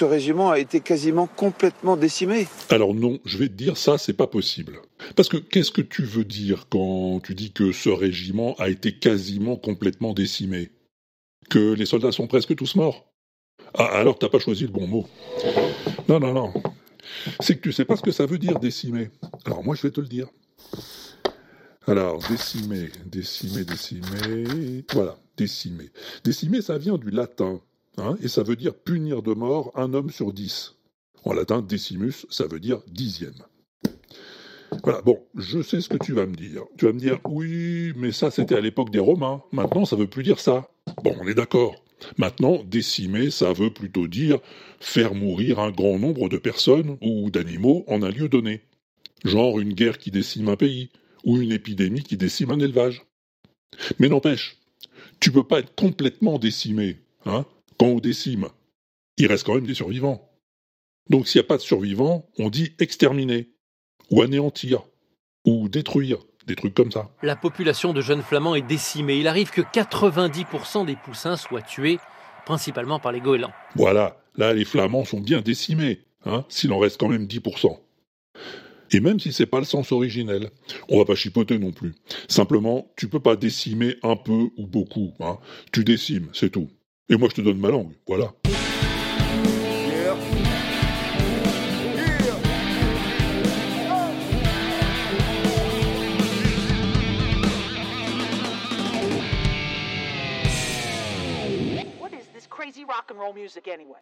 ce régiment a été quasiment complètement décimé. Alors non, je vais te dire ça, c'est pas possible. Parce que qu'est-ce que tu veux dire quand tu dis que ce régiment a été quasiment complètement décimé? Que les soldats sont presque tous morts? Ah, alors t'as pas choisi le bon mot. Non, non, non. C'est que tu sais pas ce que ça veut dire décimer. Alors moi je vais te le dire. Alors, décimer, décimer, décimer. Voilà, décimer. Décimer, ça vient du latin. Hein, et ça veut dire punir de mort un homme sur dix. En latin, decimus, ça veut dire dixième. Voilà, bon, je sais ce que tu vas me dire. Tu vas me dire, oui, mais ça c'était à l'époque des Romains. Maintenant, ça veut plus dire ça. Bon, on est d'accord. Maintenant, décimer, ça veut plutôt dire faire mourir un grand nombre de personnes ou d'animaux en un lieu donné. Genre une guerre qui décime un pays, ou une épidémie qui décime un élevage. Mais n'empêche, tu peux pas être complètement décimé, hein quand on décime, il reste quand même des survivants. Donc s'il n'y a pas de survivants, on dit exterminer, ou anéantir, ou détruire, des trucs comme ça. La population de jeunes flamands est décimée. Il arrive que 90% des poussins soient tués, principalement par les goélands. Voilà, là les flamands sont bien décimés, hein, s'il en reste quand même 10%. Et même si c'est pas le sens originel, on va pas chipoter non plus. Simplement, tu peux pas décimer un peu ou beaucoup, hein. Tu décimes, c'est tout. Et moi, je te donne ma langue. Voilà. What is this crazy rock and roll music anyway?